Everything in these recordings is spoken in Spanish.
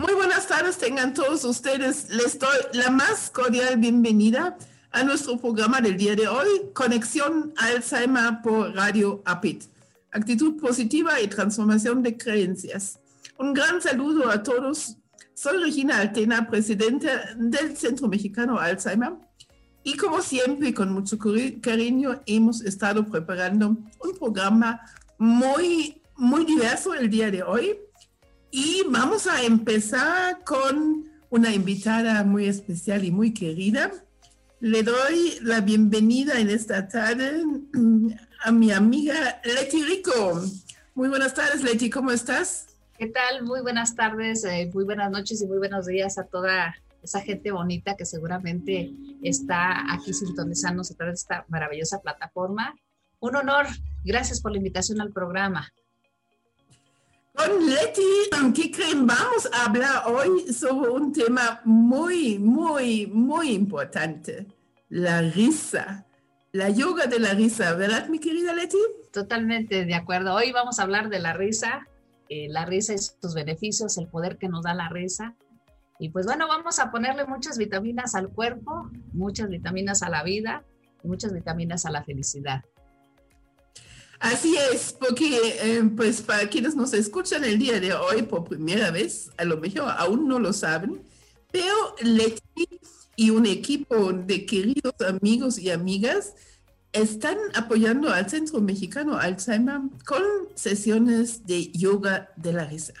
Muy buenas tardes, tengan todos ustedes. Les doy la más cordial bienvenida a nuestro programa del día de hoy, Conexión Alzheimer por Radio APIT. Actitud positiva y transformación de creencias. Un gran saludo a todos. Soy Regina Altena, presidenta del Centro Mexicano Alzheimer. Y como siempre, con mucho cariño, hemos estado preparando un programa muy, muy diverso el día de hoy y vamos a empezar con una invitada muy especial y muy querida. Le doy la bienvenida en esta tarde a mi amiga Leti Rico. Muy buenas tardes, Leti, ¿cómo estás? ¿Qué tal? Muy buenas tardes, eh, muy buenas noches y muy buenos días a toda esa gente bonita que seguramente está aquí sintonizándose a través de esta maravillosa plataforma. Un honor. Gracias por la invitación al programa. Con Leti, ¿qué creen? Vamos a hablar hoy sobre un tema muy, muy, muy importante, la risa, la yoga de la risa, ¿verdad, mi querida Leti? Totalmente de acuerdo. Hoy vamos a hablar de la risa, eh, la risa y sus beneficios, el poder que nos da la risa. Y pues bueno, vamos a ponerle muchas vitaminas al cuerpo, muchas vitaminas a la vida y muchas vitaminas a la felicidad. Así es, porque eh, pues para quienes nos escuchan el día de hoy por primera vez, a lo mejor aún no lo saben, pero Leti y un equipo de queridos amigos y amigas están apoyando al Centro Mexicano Alzheimer con sesiones de yoga de la risa.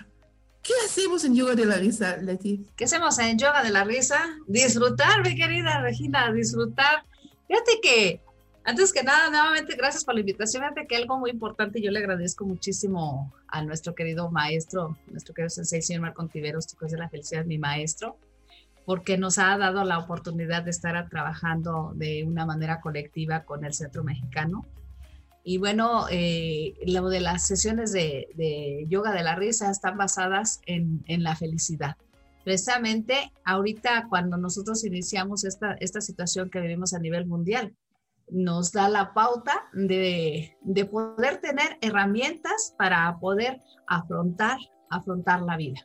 ¿Qué hacemos en yoga de la risa, Leti? ¿Qué hacemos en yoga de la risa? Disfrutar, mi querida Regina, disfrutar. Fíjate que antes que nada, nuevamente, gracias por la invitación. Fíjate que algo muy importante, yo le agradezco muchísimo a nuestro querido maestro, nuestro querido sensei, señor Marco Tiveros, chicos de la felicidad, mi maestro, porque nos ha dado la oportunidad de estar trabajando de una manera colectiva con el Centro Mexicano. Y bueno, eh, lo de las sesiones de, yoga de la risa están basadas en, en la felicidad precisamente ahorita cuando nosotros iniciamos esta, esta situación que vivimos a nivel mundial, nos da la pauta de, poder tener herramientas para poder afrontar, afrontar la vida.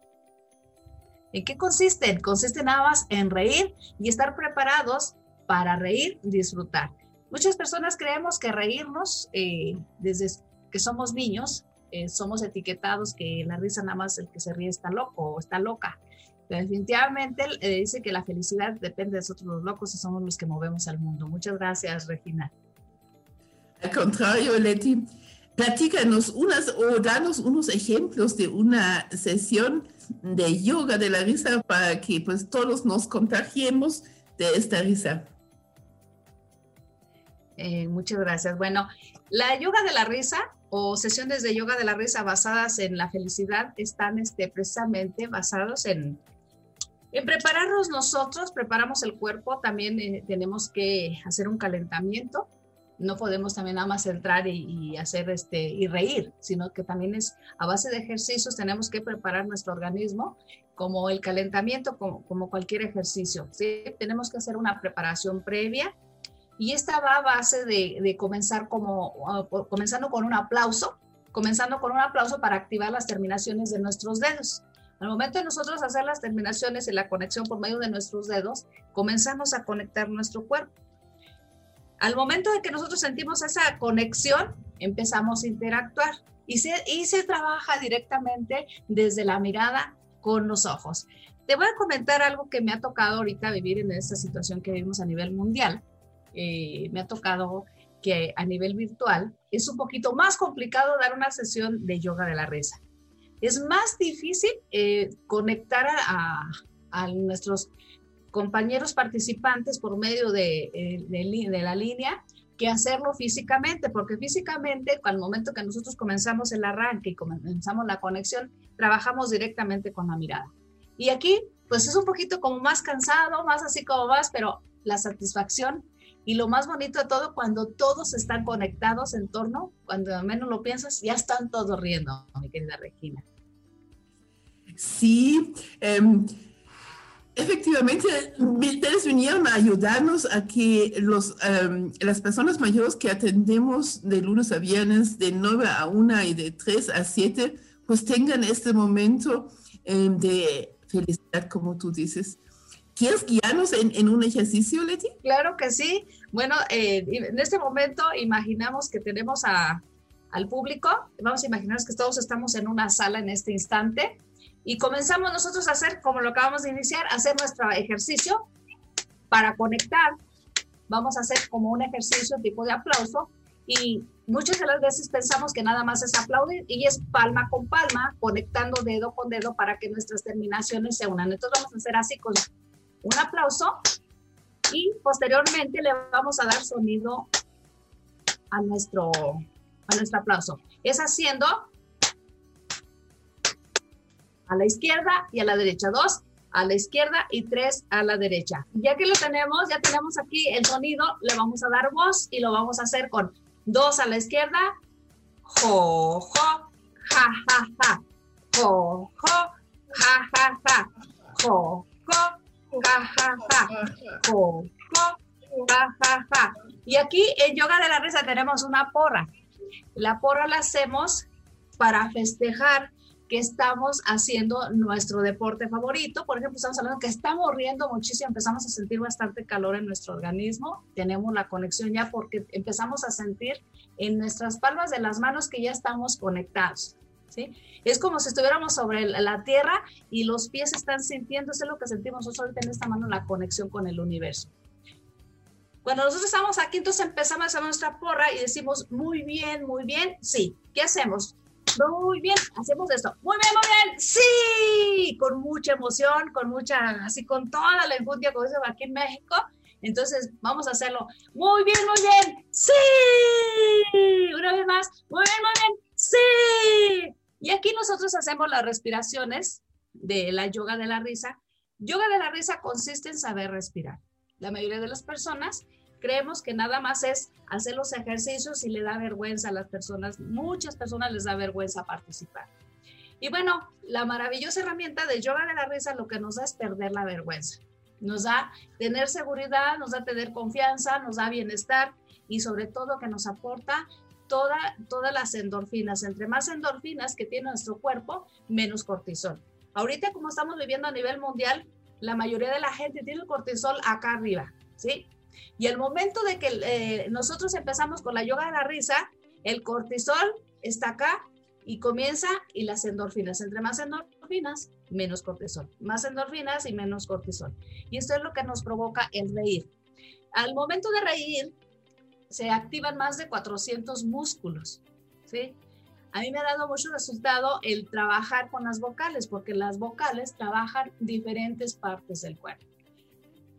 ¿En qué consisten? Consiste nada más en reír y estar preparados para reír, disfrutar. Muchas personas creemos que reírnos eh, desde que somos niños, eh, somos etiquetados que la risa nada más el que se ríe está loco o está loca definitivamente eh, dice que la felicidad depende de nosotros los locos y somos los que movemos al mundo. Muchas gracias, Regina. Al contrario, Leti, platícanos unas o danos unos ejemplos de una sesión de yoga de la risa para que pues todos nos contagiemos de esta risa. Eh, muchas gracias. Bueno, la yoga de la risa o sesiones de yoga de la risa basadas en la felicidad están este, precisamente basados en, en prepararnos nosotros, preparamos el cuerpo, también eh, tenemos que hacer un calentamiento. No podemos también nada más entrar y, hacer este y reír, sino que también es a base de ejercicios tenemos que preparar nuestro organismo como el calentamiento, como, cualquier ejercicio. ¿sí? Tenemos que hacer una preparación previa y esta va a base de, comenzar como, comenzando con un aplauso, comenzando con un aplauso para activar las terminaciones de nuestros dedos. Al momento de nosotros hacer las terminaciones y la conexión por medio de nuestros dedos, comenzamos a conectar nuestro cuerpo. Al momento de que nosotros sentimos esa conexión, empezamos a interactuar y se, y se trabaja directamente desde la mirada con los ojos. Te voy a comentar algo que me ha tocado ahorita vivir en esta situación que vivimos a nivel mundial. Eh, me ha tocado que a nivel virtual es un poquito más complicado dar una sesión de yoga de la risa es más difícil eh, conectar a, nuestros compañeros participantes por medio de, eh, de, la línea que hacerlo físicamente, porque físicamente, al momento que nosotros comenzamos el arranque y comenzamos la conexión, trabajamos directamente con la mirada. Y aquí pues es un poquito como más cansado, más así como más, pero la satisfacción y lo más bonito de todo, cuando todos están conectados en torno, cuando menos lo piensas, ya están todos riendo, mi querida Regina. Sí, em, efectivamente, ustedes vinieron a ayudarnos a que los, em, las personas mayores que atendemos de lunes a viernes, de 9 a 1 y de 3 a 7, pues tengan este momento em, de felicidad, como tú dices. ¿Quieres guiarnos en, un ejercicio, Leti? Claro que sí. Bueno, eh, en este momento imaginamos que tenemos a, al público. Vamos a imaginar que todos estamos en una sala en este instante y comenzamos nosotros a hacer, como lo acabamos de iniciar, hacer nuestro ejercicio para conectar. Vamos a hacer como un ejercicio tipo de aplauso y muchas de las veces pensamos que nada más es aplaudir y es palma con palma, conectando dedo con dedo para que nuestras terminaciones se unan. Entonces vamos a hacer así con un aplauso y posteriormente le vamos a dar sonido a nuestro, a nuestro aplauso. Es haciendo a la izquierda y a la derecha. Dos a la izquierda y tres a la derecha. Ya que lo tenemos, ya tenemos aquí el sonido, le vamos a dar voz y lo vamos a hacer con dos a la izquierda, jo, jo, ja, ja, ja, jo, jo, ja, ja, ja, jo, jo, Y aquí en yoga de la risa tenemos una porra. La porra la hacemos para festejar que estamos haciendo nuestro deporte favorito. Por ejemplo, estamos hablando que estamos riendo muchísimo, empezamos a sentir bastante calor en nuestro organismo, tenemos la conexión ya porque empezamos a sentir en nuestras palmas de las manos que ya estamos conectados. Es como si estuviéramos sobre la tierra y los pies están sintiendo, es lo que sentimos nosotros ahorita en esta mano, la conexión con el universo. Cuando nosotros estamos aquí, entonces empezamos a hacer nuestra porra y decimos, muy bien, muy bien, sí, ¿qué hacemos? Muy bien, hacemos esto. Muy bien, muy bien. Sí, con mucha emoción, con mucha, así con toda la enjundia, como dice aquí en México. Entonces, vamos a hacerlo. Muy bien, muy bien. Sí. Una vez más. Muy bien, muy bien. Sí. Nosotros hacemos las respiraciones de la yoga de la risa. Yoga de la risa consiste en saber respirar. La mayoría de las personas creemos que nada más es hacer los ejercicios y le da vergüenza a las personas. Muchas personas les da vergüenza participar. Y bueno, la maravillosa herramienta de yoga de la risa lo que nos da es perder la vergüenza. Nos da tener seguridad, nos da tener confianza, nos da bienestar y sobre todo que nos aporta toda, todas las endorfinas. Entre más endorfinas que tiene nuestro cuerpo, menos cortisol. Ahorita como estamos viviendo a nivel mundial, la mayoría de la gente tiene el cortisol acá arriba, ¿sí? Y el momento de que eh, nosotros empezamos con la yoga de la risa, el cortisol está acá y comienza y las endorfinas. Entre más endorfinas, menos cortisol. Más endorfinas y menos cortisol. Y esto es lo que nos provoca el reír. Al momento de reír, se activan más de 400 músculos. ¿sí? A mí me ha dado mucho resultado el trabajar con las vocales, porque las vocales trabajan diferentes partes del cuerpo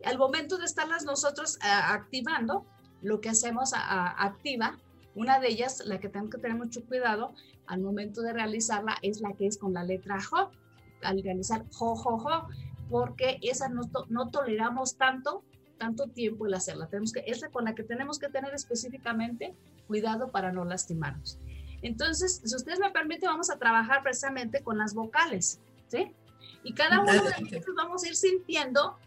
al momento de estarlas nosotros eh, activando, lo que hacemos activa, una de ellas, la que tenemos que tener mucho cuidado al momento de realizarla, es la que es con la letra J, al realizar jo, jo, jo, porque esa no, no toleramos tanto, tanto tiempo el hacerla. Tenemos que, es la con la que tenemos que tener específicamente cuidado para no lastimarnos. Entonces, si ustedes me permiten, vamos a trabajar precisamente con las vocales, ¿sí? Y cada uno de nosotros vamos a ir sintiendo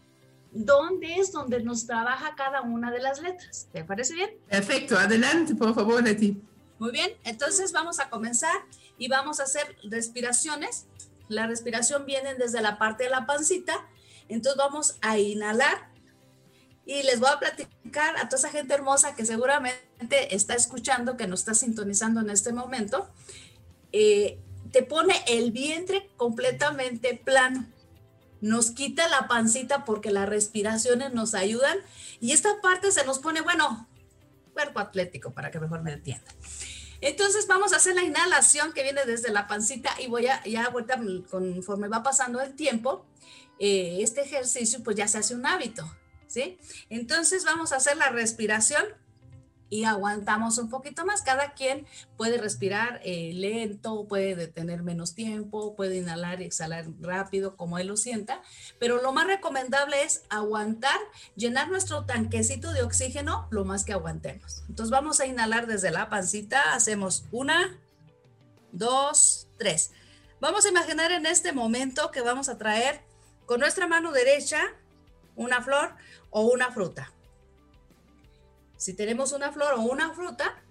dónde es donde nos trabaja cada una de las letras. ¿Te parece bien? Perfecto, adelante, por favor, Leti. Muy bien, entonces vamos a comenzar y vamos a hacer respiraciones. La respiración viene desde la parte de la pancita, entonces vamos a inhalar y les voy a platicar a toda esa gente hermosa que seguramente está escuchando, que nos está sintonizando en este momento. Eh, te pone el vientre completamente plano nos quita la pancita porque las respiraciones nos ayudan y esta parte se nos pone, bueno, cuerpo atlético para que mejor me entiendan. Entonces vamos a hacer la inhalación que viene desde la pancita y voy a, ya ahorita conforme va pasando el tiempo, eh, este ejercicio pues ya se hace un hábito, ¿sí? Entonces vamos a hacer la respiración y aguantamos un poquito más. Cada quien puede respirar eh, lento, puede detener menos tiempo, puede inhalar y exhalar rápido como él lo sienta, pero lo más recomendable es aguantar, llenar nuestro tanquecito de oxígeno lo más que aguantemos. Entonces vamos a inhalar desde la pancita, hacemos una, dos, tres. Vamos a imaginar en este momento que vamos a traer con nuestra mano derecha una flor o una fruta. Si tenemos una flor o una fruta,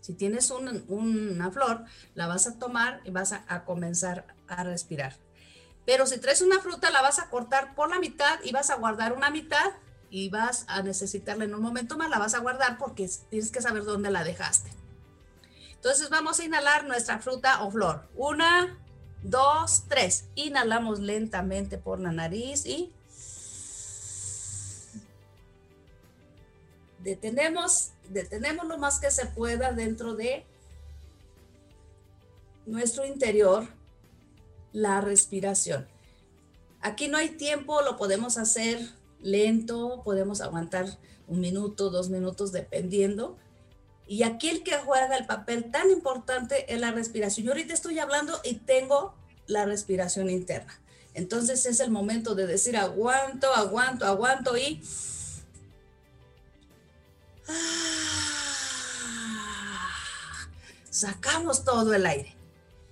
si tienes una flor, la vas a tomar y vas a, comenzar a respirar. Pero si traes una fruta, la vas a cortar por la mitad y vas a guardar una mitad y vas a necesitarla en un momento más, la vas a guardar porque tienes que saber dónde la dejaste. Entonces vamos a inhalar nuestra fruta o flor. Una, dos, tres. Inhalamos lentamente por la nariz y detenemos, detenemos lo más que se pueda dentro de nuestro interior la respiración. Aquí no hay tiempo, lo podemos hacer lento, podemos aguantar un minuto, dos minutos, dependiendo. Y aquí el que juega el papel tan importante es la respiración. Yo ahorita estoy hablando y tengo la respiración interna. Entonces es el momento de decir aguanto, aguanto, aguanto y Sacamos todo el aire.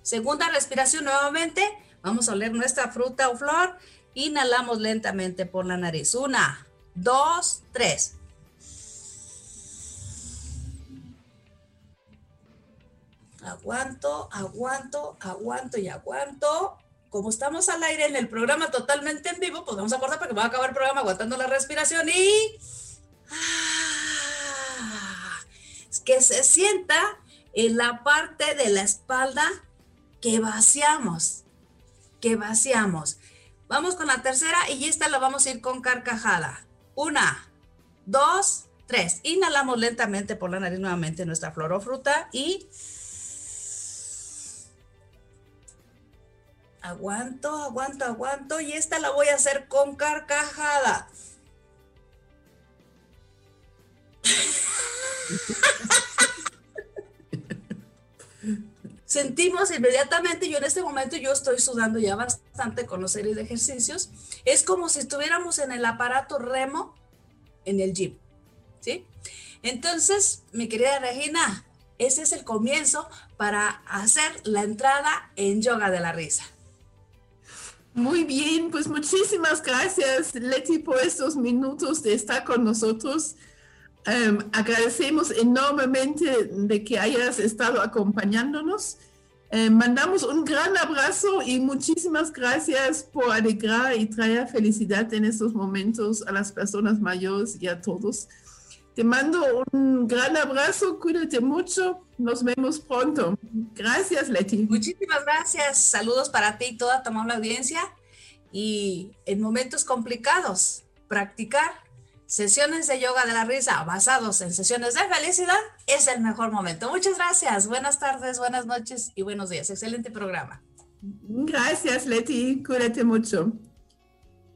Segunda respiración nuevamente. Vamos a oler nuestra fruta o flor. Inhalamos lentamente por la nariz. Una, dos, tres. Aguanto, aguanto, aguanto y aguanto. Como estamos al aire en el programa totalmente en vivo, pues vamos a acordar porque va a acabar el programa aguantando la respiración y que se sienta en la parte de la espalda que vaciamos, que vaciamos. Vamos con la tercera y esta la vamos a ir con carcajada. Una, dos, tres. Inhalamos lentamente por la nariz nuevamente nuestra flor o fruta y aguanto, aguanto, aguanto y esta la voy a hacer con carcajada. Sentimos inmediatamente, yo en este momento yo estoy sudando ya bastante con los series de ejercicios, es como si estuviéramos en el aparato remo en el gym, ¿sí? Entonces, mi querida Regina, ese es el comienzo para hacer la entrada en yoga de la risa. Muy bien, pues muchísimas gracias, Leti, por estos minutos de estar con nosotros. Em, agradecemos enormemente de que hayas estado acompañándonos. Em, mandamos un gran abrazo y muchísimas gracias por alegrar y traer felicidad en estos momentos a las personas mayores y a todos. Te mando un gran abrazo, cuídate mucho, nos vemos pronto. Gracias, Leti. Muchísimas gracias, saludos para ti y toda tu amable audiencia. Y en momentos complicados, practicar sesiones de yoga de la risa basados en sesiones de felicidad es el mejor momento. Muchas gracias. Buenas tardes, buenas noches y buenos días. Excelente programa. Gracias, Leti. Cuídate mucho.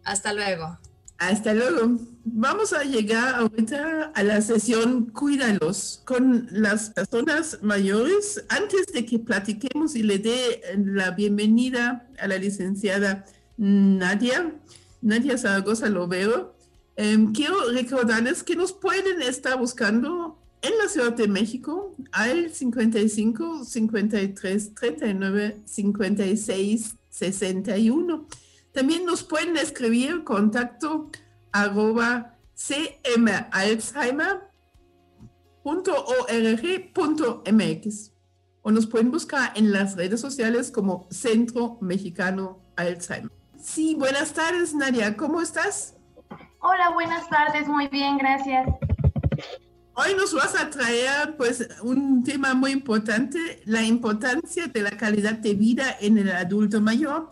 Hasta luego. Hasta luego. Vamos a llegar ahorita a la sesión Cuídalos con las personas mayores. Antes de que platiquemos y le dé la bienvenida a la licenciada Nadia, Nadia Zaragoza lo Em, quiero recordarles que nos pueden estar buscando en la Ciudad de México al 55 53 39 56 61. También nos pueden escribir contacto arroba cmalzheimer.org.mx o nos pueden buscar en las redes sociales como Centro Mexicano Alzheimer. Sí, buenas tardes Nadia, ¿cómo estás? Hola, buenas tardes, muy bien, gracias. Hoy nos vas a traer pues un tema muy importante, la importancia de la calidad de vida en el adulto mayor.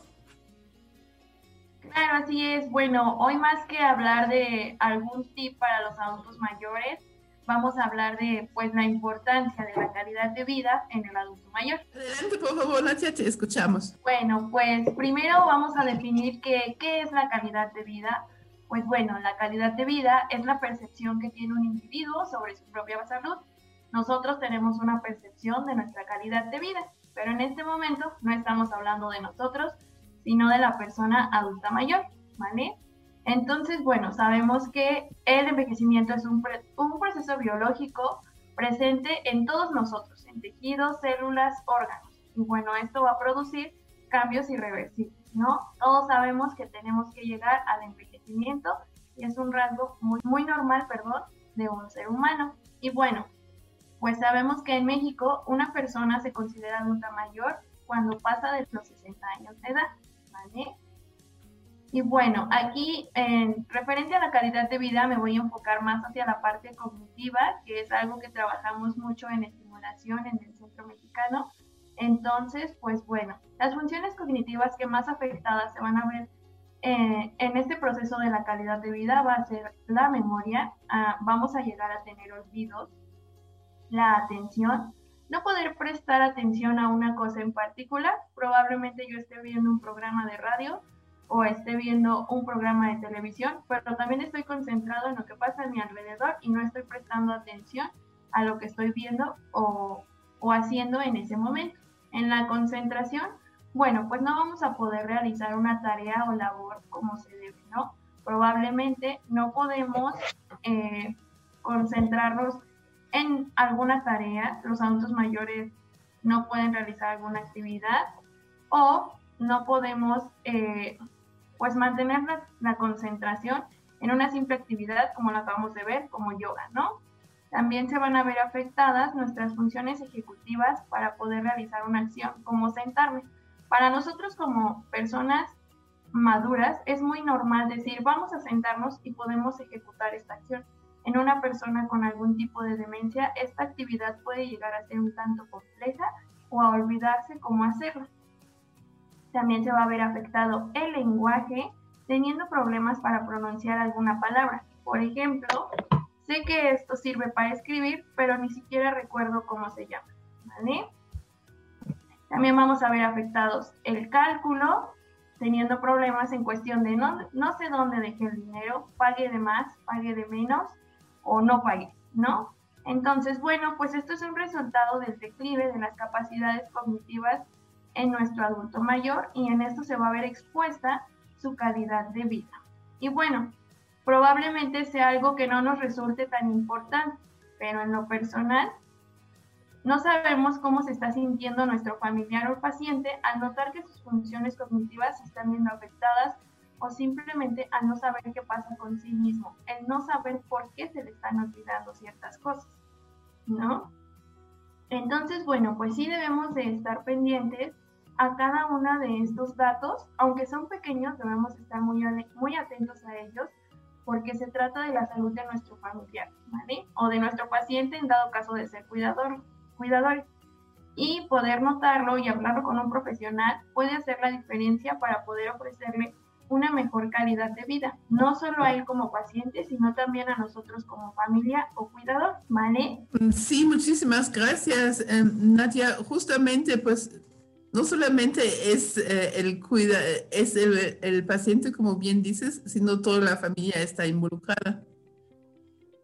Claro, así es. Bueno, hoy más que hablar de algún tip para los adultos mayores, vamos a hablar de pues la importancia de la calidad de vida en el adulto mayor. Adelante, por favor, Natia, te escuchamos. Bueno, pues primero vamos a definir qué, qué es la calidad de vida pues bueno, la calidad de vida es la percepción que tiene un individuo sobre su propia salud nosotros tenemos una percepción de nuestra calidad de vida, pero en este momento no estamos hablando de nosotros, sino de la persona adulta mayor, ¿vale? Entonces, bueno, sabemos que el envejecimiento es un, un proceso biológico presente en todos nosotros, en tejidos, células, órganos. Y bueno, esto va a producir cambios irreversibles, ¿no? Todos sabemos que tenemos que llegar al envejecimiento y es un rasgo muy, muy normal, perdón, de un ser humano. Y bueno, pues sabemos que en México una persona se considera adulta mayor cuando pasa de los 60 años de edad, ¿vale? Y bueno, aquí en referente a la calidad de vida me voy a enfocar más hacia la parte cognitiva, que es algo que trabajamos mucho en estimulación en el centro mexicano. Entonces, pues bueno, las funciones cognitivas que más afectadas se van a ver eh, en este proceso de la calidad de vida va a ser la memoria, ah, vamos a llegar a tener olvidos, la atención, no poder prestar atención a una cosa en particular. Probablemente yo esté viendo un programa de radio o esté viendo un programa de televisión, pero también estoy concentrado en lo que pasa a mi alrededor y no estoy prestando atención a lo que estoy viendo o, o haciendo en ese momento. En la concentración, bueno, pues no vamos a poder realizar una tarea o labor como se debe, ¿no? Probablemente no podemos eh, concentrarnos en alguna tarea, los adultos mayores no pueden realizar alguna actividad o no podemos eh, pues mantener la, concentración en una simple actividad como la acabamos de ver, como yoga, ¿no? También se van a ver afectadas nuestras funciones ejecutivas para poder realizar una acción, como sentarme. Para nosotros como personas maduras es muy normal decir, vamos a sentarnos y podemos ejecutar esta acción en una persona con algún tipo de demencia, esta actividad puede llegar a ser un tanto compleja o a olvidarse cómo hacerla. También se va a ver afectado el lenguaje teniendo problemas para pronunciar alguna palabra. Por ejemplo, sé que esto sirve para escribir, pero ni siquiera recuerdo cómo se llama. También vamos a ver afectados el cálculo, teniendo problemas en cuestión de no, no sé dónde dejé el dinero, pague de más, pague de menos, o no pague, ¿no? Entonces, bueno, pues esto es un resultado del declive de las capacidades cognitivas en nuestro adulto mayor y en esto se va a ver expuesta su calidad de vida. Y bueno, probablemente sea algo que no nos resulte tan importante, pero en lo personal, no sabemos cómo se está sintiendo nuestro familiar o paciente al notar que sus funciones cognitivas están viendo afectadas o simplemente al no saber qué pasa con sí mismo, el no saber por qué se le están olvidando ciertas cosas, ¿no? Entonces, bueno, pues sí debemos de estar pendientes a cada uno de estos datos, aunque son pequeños, debemos estar muy, muy atentos a ellos, porque se trata de la salud de nuestro familiar. O de nuestro paciente en dado caso de ser cuidador, cuidador. Y poder notarlo y hablarlo con un profesional puede hacer la diferencia para poder ofrecerle una mejor calidad de vida, no solo a él como paciente, sino también a nosotros como familia o cuidador, ¿vale? Sí, muchísimas gracias, em, Nadia. Justamente, pues, no solamente es eh, el cuida, es el, el, paciente, como bien dices, sino toda la familia está involucrada.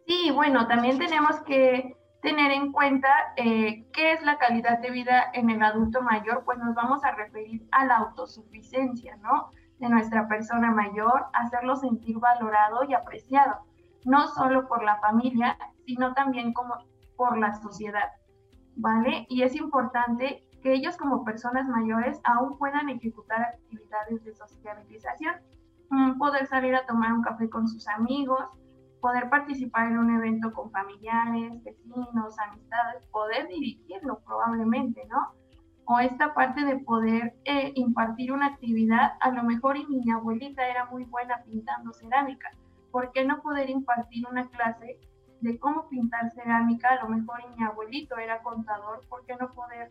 Sí, bueno, también tenemos que tener en cuenta eh, qué es la calidad de vida en el adulto mayor, pues nos vamos a referir a la autosuficiencia, ¿no? de nuestra persona mayor, hacerlo sentir valorado y apreciado, no solo por la familia, sino también como por la sociedad, ¿vale? Y es importante que ellos como personas mayores aún puedan ejecutar actividades de socialización, mm, poder salir a tomar un café con sus amigos, poder participar en un evento con familiares, vecinos, amistades, poder dirigirlo probablemente, ¿no? o esta parte de poder eh, impartir una actividad, a lo mejor y mi abuelita era muy buena pintando cerámica, ¿por qué no poder impartir una clase de cómo pintar cerámica? A lo mejor y mi abuelito era contador, ¿por qué no poder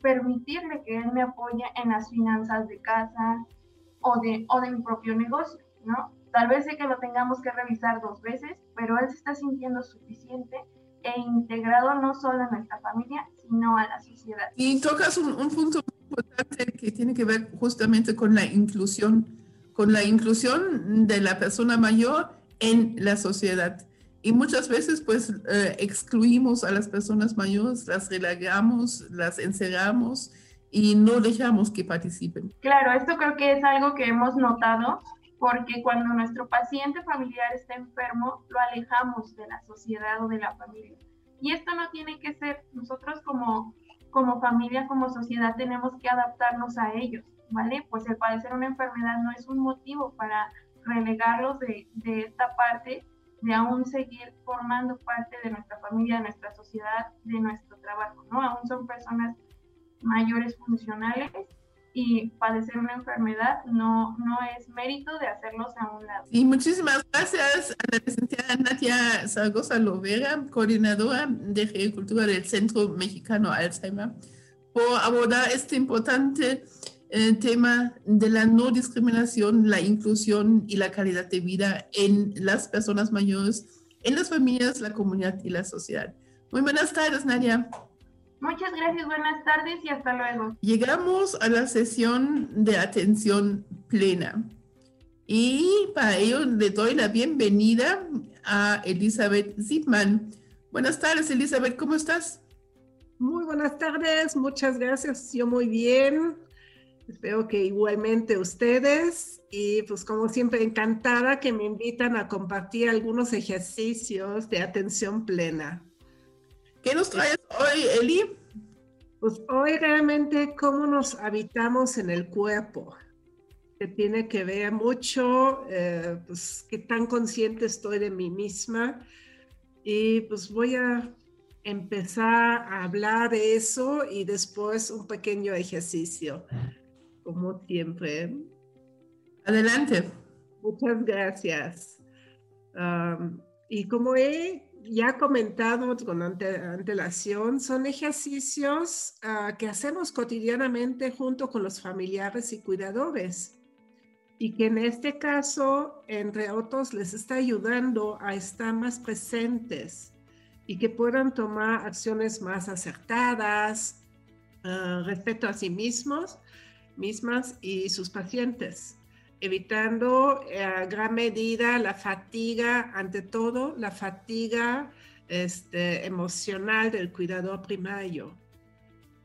permitirle que él me apoye en las finanzas de casa o de, o de mi propio negocio, ¿no? Tal vez sé que lo tengamos que revisar dos veces, pero él se está sintiendo suficiente e integrado no solo a nuestra familia, sino a la sociedad. Y tocas un, punto importante que tiene que ver justamente con la inclusión, con la inclusión de la persona mayor en la sociedad. y muchas veces pues eh, excluimos a las personas mayores, las relegamos, las encerramos y no dejamos que participen. Claro, esto creo que es algo que hemos notado porque cuando nuestro paciente familiar está enfermo, lo alejamos de la sociedad o de la familia. Y esto no tiene que ser, nosotros como, como familia, como sociedad, tenemos que adaptarnos a ellos, ¿vale? Pues el padecer una enfermedad no es un motivo para relegarlos de, de esta parte, de aún seguir formando parte de nuestra familia, de nuestra sociedad, de nuestro trabajo, ¿no? Aún son personas mayores funcionales y padecer una enfermedad no, no es mérito de hacerlos a un lado. Y muchísimas gracias a la licenciada Natia Zaragoza Lovera, coordinadora de Agricultura del Centro Mexicano Alzheimer, por abordar este importante eh, tema de la no discriminación, la inclusión y la calidad de vida en las personas mayores, en las familias, la comunidad y la sociedad. Muy buenas tardes, Nadia. Muchas gracias, buenas tardes y hasta luego. Llegamos a la sesión de atención plena. Y para ello le doy la bienvenida a Elizabeth Zipman. Buenas tardes, Elizabeth, ¿cómo estás? Muy buenas tardes, muchas gracias, yo muy bien. Espero que igualmente ustedes y pues como siempre encantada que me invitan a compartir algunos ejercicios de atención plena. ¿Qué nos traes hoy, Eli? Pues hoy realmente cómo nos habitamos en el cuerpo, que tiene que ver mucho, eh, pues qué tan consciente estoy de mí misma. Y pues voy a empezar a hablar de eso y después un pequeño ejercicio, como siempre. Adelante. Muchas gracias. y como he ya comentado con antelación, son ejercicios ah, que hacemos cotidianamente junto con los familiares y cuidadores. Y que en este caso, entre otros, les está ayudando a estar más presentes y que puedan tomar acciones más acertadas uh, respecto a sí mismos, mismas y sus pacientes evitando eh, a gran medida la fatiga, ante todo la fatiga este, emocional del cuidador primario.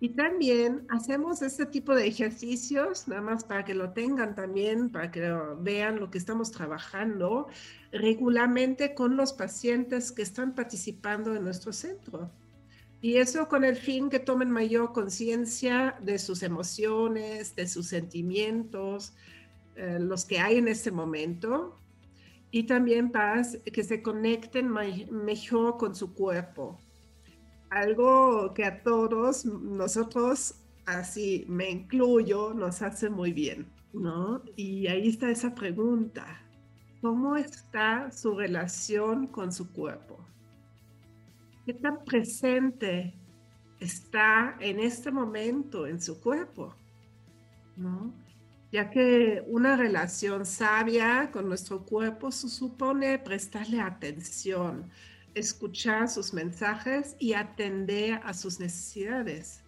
Y también hacemos este tipo de ejercicios, nada más para que lo tengan también, para que vean lo que estamos trabajando regularmente con los pacientes que están participando en nuestro centro. Y eso con el fin que tomen mayor conciencia de sus emociones, de sus sentimientos, eh, los que hay en este momento y también para que se conecten mejor con su cuerpo. Algo que a todos nosotros, así me incluyo, nos hace muy bien, ¿no? Y ahí está esa pregunta. ¿Cómo está su relación con su cuerpo? ¿Qué tan presente está en este momento en su cuerpo? ¿No? Ya que una relación sabia con nuestro cuerpo supone prestarle atención, escuchar sus mensajes y atender a sus necesidades.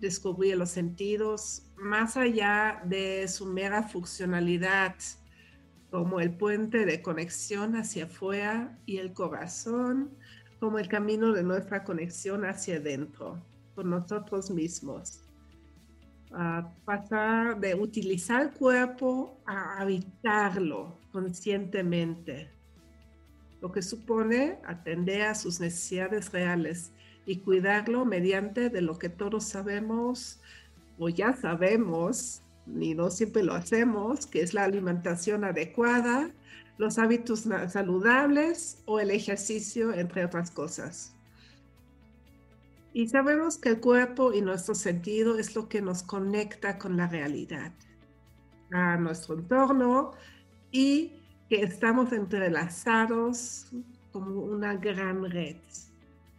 Descubrir los sentidos más allá de su mera funcionalidad, como el puente de conexión hacia afuera y el corazón, como el camino de nuestra conexión hacia adentro, con nosotros mismos pasar de utilizar el cuerpo a habitarlo conscientemente, lo que supone atender a sus necesidades reales y cuidarlo mediante de lo que todos sabemos o ya sabemos, ni no siempre lo hacemos, que es la alimentación adecuada, los hábitos saludables o el ejercicio, entre otras cosas. Y sabemos que el cuerpo y nuestro sentido es lo que nos conecta con la realidad, a nuestro entorno y que estamos entrelazados como una gran red,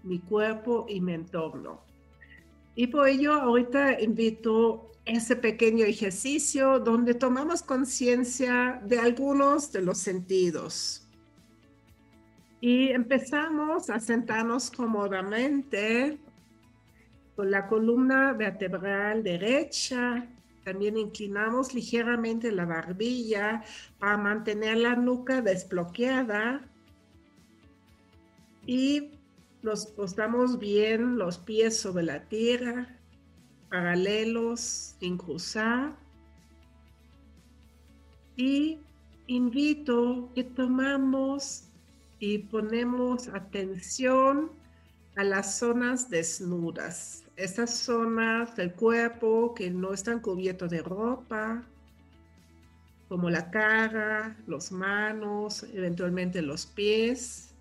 mi cuerpo y mi entorno. Y por ello ahorita invito ese pequeño ejercicio donde tomamos conciencia de algunos de los sentidos. Y empezamos a sentarnos cómodamente con la columna vertebral derecha. También inclinamos ligeramente la barbilla para mantener la nuca desbloqueada. Y nos postamos bien los pies sobre la tierra, paralelos, sin cruzar. Y invito que tomamos y ponemos atención a las zonas desnudas, esas zonas del cuerpo que no están cubiertos de ropa, como la cara, los manos, eventualmente los pies.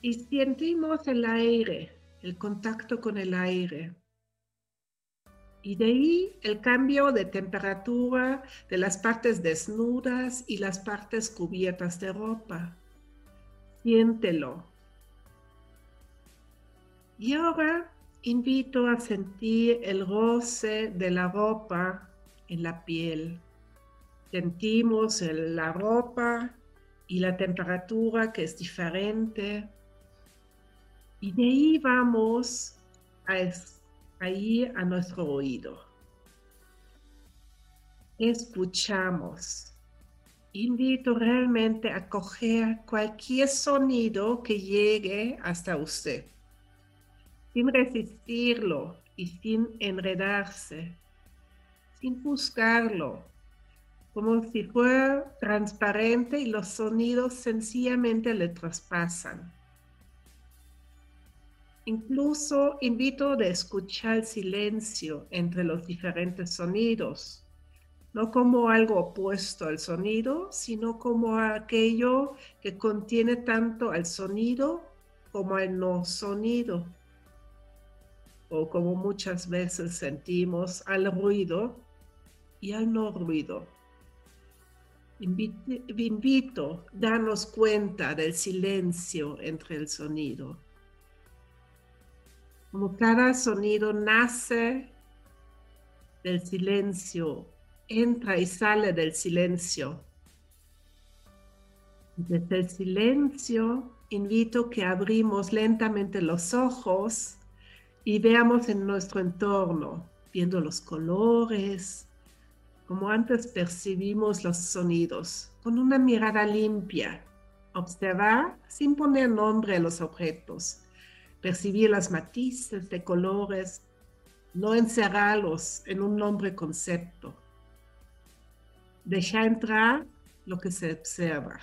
Y sentimos el aire, el contacto con el aire. Y de ahí el cambio de temperatura de las partes desnudas y las partes cubiertas de ropa. Siéntelo. Y ahora invito a sentir el roce de la ropa en la piel. Sentimos la ropa y la temperatura que es diferente. Y de ahí vamos a a nuestro oído. Escuchamos. Invito realmente a coger cualquier sonido que llegue hasta usted, sin resistirlo y sin enredarse, sin buscarlo, como si fuera transparente y los sonidos sencillamente le traspasan. Incluso invito a escuchar el silencio entre los diferentes sonidos, no como algo opuesto al sonido, sino como aquello que contiene tanto al sonido como al no sonido, o como muchas veces sentimos al ruido y al no ruido. Invito, a darnos cuenta del silencio entre el sonido como cada sonido nace del silencio, entra y sale del silencio. Desde el silencio invito que abrimos lentamente los ojos y veamos en nuestro entorno, viendo los colores, como antes percibimos los sonidos, con una mirada limpia. Observar sin poner nombre a los objetos percibir las matices de colores, no encerrarlos en un nombre concepto. Deja entrar lo que se observa.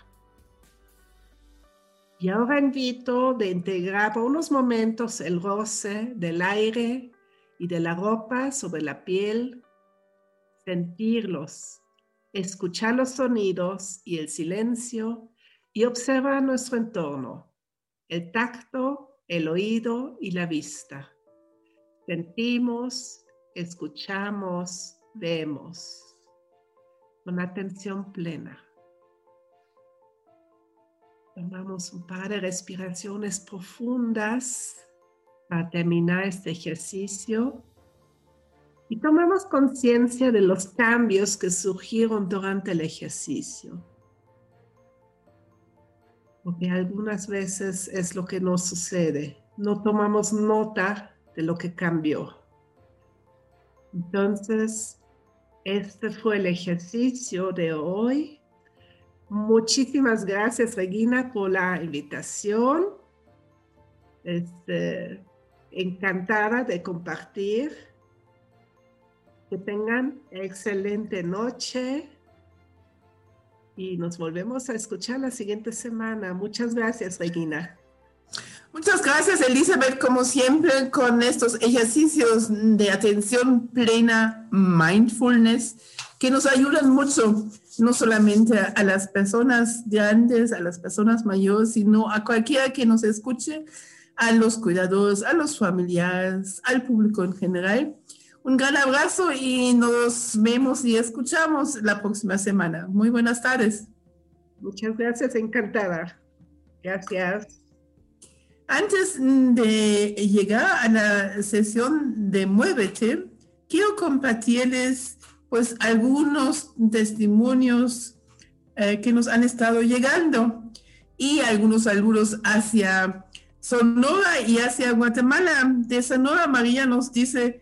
Y ahora invito de integrar por unos momentos el roce del aire y de la ropa sobre la piel, sentirlos, escuchar los sonidos y el silencio y observar nuestro entorno, el tacto el oído y la vista. Sentimos, escuchamos, vemos con atención plena. Tomamos un par de respiraciones profundas para terminar este ejercicio y tomamos conciencia de los cambios que surgieron durante el ejercicio porque algunas veces es lo que nos sucede. No tomamos nota de lo que cambió. Entonces, este fue el ejercicio de hoy. Muchísimas gracias, Regina, por la invitación. Este, encantada de compartir. Que tengan excelente noche y nos volvemos a escuchar la siguiente semana. Muchas gracias, Regina. Muchas gracias, Elizabeth, como siempre, con estos ejercicios de atención plena, mindfulness, que nos ayudan mucho, no solamente a, las personas grandes, a las personas mayores, sino a cualquiera que nos escuche, a los cuidadores, a los familiares, al público en general. Un gran abrazo y nos vemos y escuchamos la próxima semana. Muy buenas tardes. Muchas gracias, encantada. Gracias. Antes de llegar a la sesión de Muévete, quiero compartirles pues algunos testimonios eh, que nos han estado llegando y algunos saludos hacia Sonora y hacia Guatemala. De Sonora, María nos dice,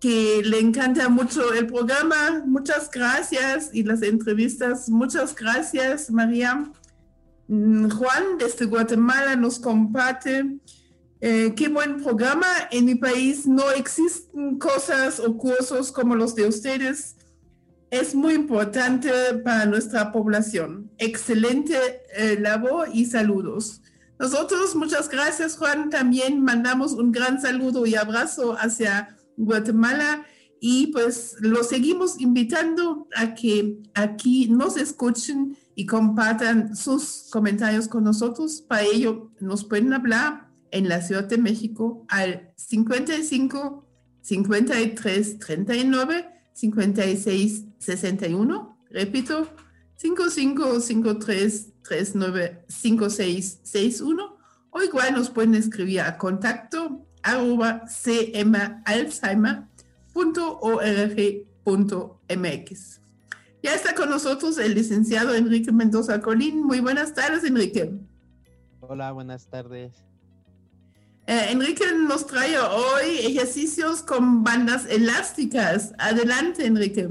que le encanta mucho el programa. Muchas gracias y las entrevistas. Muchas gracias, María. Mm, Juan desde Guatemala nos comparte eh, qué buen programa. En mi país no existen cosas o cursos como los de ustedes. Es muy importante para nuestra población. Excelente eh, labor y saludos. Nosotros, muchas gracias Juan, también mandamos un gran saludo y abrazo hacia Guatemala y pues los seguimos invitando a que aquí nos escuchen y compartan sus comentarios con nosotros. Para ello nos pueden hablar en la Ciudad de México al 55 53 39 56 61. Repito, 55 53 39 56 61. O igual nos pueden escribir a contacto arroba cmalzheimer.org.mx. Ya está con nosotros el licenciado Enrique Mendoza Colín. Muy buenas tardes, Enrique. Hola, buenas tardes. Eh, Enrique nos trae hoy ejercicios con bandas elásticas. Adelante, Enrique.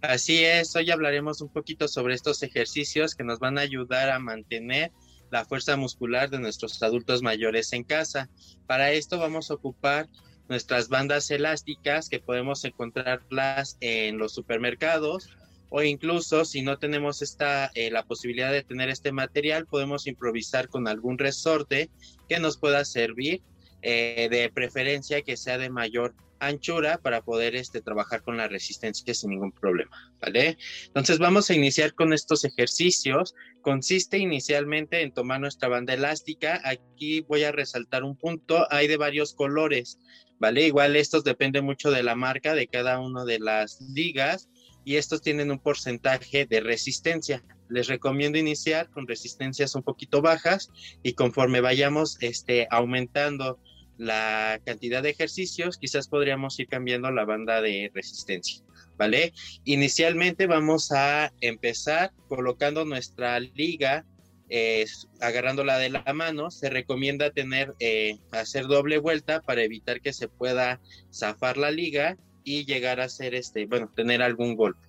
Así es, hoy hablaremos un poquito sobre estos ejercicios que nos van a ayudar a mantener la fuerza muscular de nuestros adultos mayores en casa. Para esto vamos a ocupar nuestras bandas elásticas que podemos encontrarlas en los supermercados o incluso si no tenemos esta eh, la posibilidad de tener este material podemos improvisar con algún resorte que nos pueda servir eh, de preferencia que sea de mayor anchura para poder este, trabajar con la resistencia sin ningún problema, ¿vale? Entonces vamos a iniciar con estos ejercicios. Consiste inicialmente en tomar nuestra banda elástica. Aquí voy a resaltar un punto. Hay de varios colores, ¿vale? Igual estos dependen mucho de la marca de cada una de las ligas y estos tienen un porcentaje de resistencia. Les recomiendo iniciar con resistencias un poquito bajas y conforme vayamos este, aumentando la cantidad de ejercicios, quizás podríamos ir cambiando la banda de resistencia, ¿vale? Inicialmente vamos a empezar colocando nuestra liga, eh, agarrándola de la mano. Se recomienda tener, eh, hacer doble vuelta para evitar que se pueda zafar la liga y llegar a hacer este, bueno, tener algún golpe.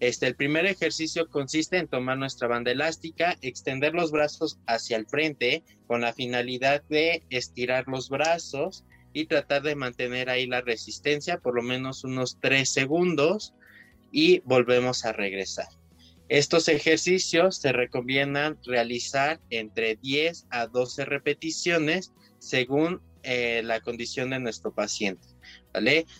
Este, el primer ejercicio consiste en tomar nuestra banda elástica, extender los brazos hacia el frente con la finalidad de estirar los brazos y tratar de mantener ahí la resistencia por lo menos unos 3 segundos y volvemos a regresar. Estos ejercicios se recomiendan realizar entre 10 a 12 repeticiones según eh, la condición de nuestro paciente.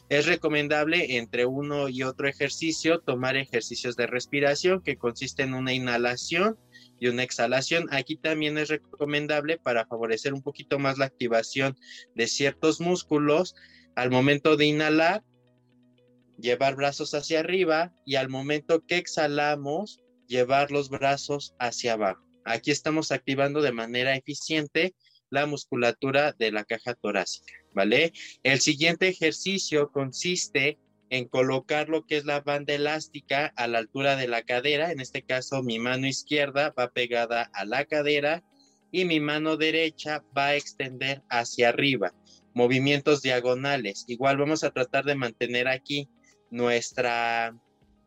Es recomendable entre uno y otro ejercicio tomar ejercicios de respiración que consiste en una inhalación y una exhalación. Aquí también es recomendable para favorecer un poquito más la activación de ciertos músculos al momento de inhalar, llevar brazos hacia arriba y al momento que exhalamos, llevar los brazos hacia abajo. Aquí estamos activando de manera eficiente la musculatura de la caja torácica, ¿vale? El siguiente ejercicio consiste en colocar lo que es la banda elástica a la altura de la cadera, en este caso mi mano izquierda va pegada a la cadera y mi mano derecha va a extender hacia arriba, movimientos diagonales. Igual vamos a tratar de mantener aquí nuestra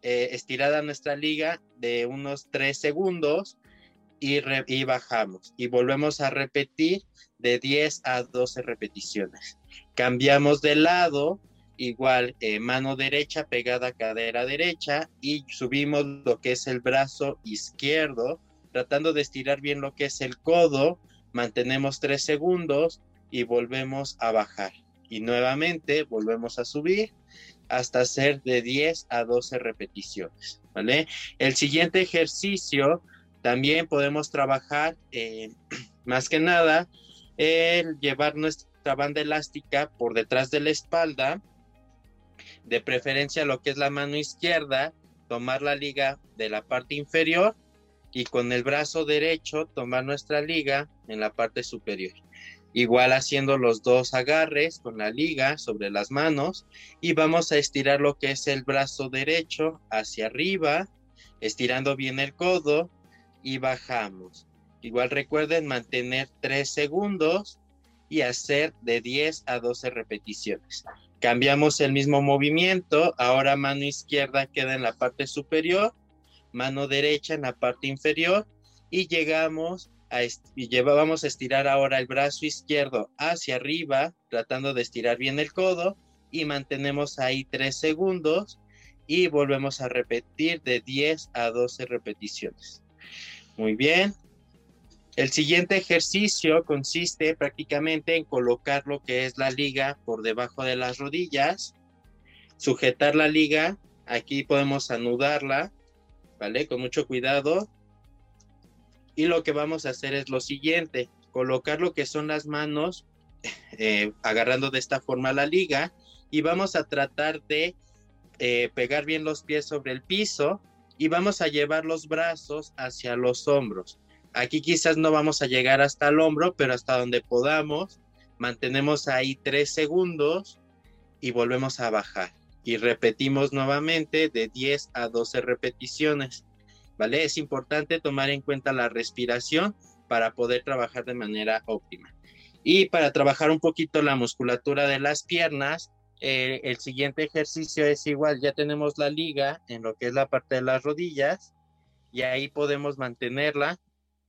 eh, estirada nuestra liga de unos tres segundos y, bajamos y volvemos a repetir de 10 a 12 repeticiones. Cambiamos de lado, igual eh, mano derecha pegada a cadera derecha y subimos lo que es el brazo izquierdo, tratando de estirar bien lo que es el codo, mantenemos 3 segundos y volvemos a bajar. Y nuevamente volvemos a subir hasta hacer de 10 a 12 repeticiones, ¿vale? El siguiente ejercicio también podemos trabajar eh, más que nada el llevar nuestra banda elástica por detrás de la espalda, de preferencia lo que es la mano izquierda, tomar la liga de la parte inferior y con el brazo derecho tomar nuestra liga en la parte superior. Igual haciendo los dos agarres con la liga sobre las manos y vamos a estirar lo que es el brazo derecho hacia arriba, estirando bien el codo y bajamos. Igual recuerden mantener 3 segundos y hacer de 10 a 12 repeticiones. Cambiamos el mismo movimiento, ahora mano izquierda queda en la parte superior, mano derecha en la parte inferior y llegamos a y llevábamos a estirar ahora el brazo izquierdo hacia arriba, tratando de estirar bien el codo y mantenemos ahí tres segundos y volvemos a repetir de 10 a 12 repeticiones. Muy bien. El siguiente ejercicio consiste prácticamente en colocar lo que es la liga por debajo de las rodillas, sujetar la liga, aquí podemos anudarla, ¿vale? Con mucho cuidado. Y lo que vamos a hacer es lo siguiente, colocar lo que son las manos eh, agarrando de esta forma la liga y vamos a tratar de eh, pegar bien los pies sobre el piso y vamos a llevar los brazos hacia los hombros. Aquí quizás no vamos a llegar hasta el hombro, pero hasta donde podamos. Mantenemos ahí tres segundos y volvemos a bajar. Y repetimos nuevamente de 10 a 12 repeticiones. ¿Vale? Es importante tomar en cuenta la respiración para poder trabajar de manera óptima. Y para trabajar un poquito la musculatura de las piernas, eh, el siguiente ejercicio es igual, ya tenemos la liga en lo que es la parte de las rodillas y ahí podemos mantenerla.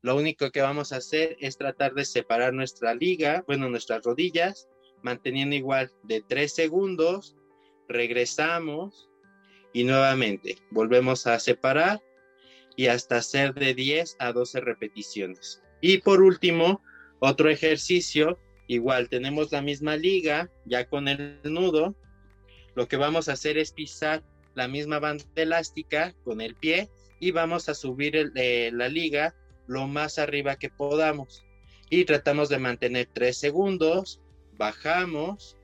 Lo único que vamos a hacer es tratar de separar nuestra liga, bueno, nuestras rodillas, manteniendo igual de 3 segundos, regresamos y nuevamente volvemos a separar y hasta hacer de 10 a 12 repeticiones. Y por último, otro ejercicio Igual tenemos la misma liga, ya con el nudo. Lo que vamos a hacer es pisar la misma banda elástica con el pie y vamos a subir eh, la liga lo más arriba que podamos. Y tratamos de mantener tres segundos, bajamos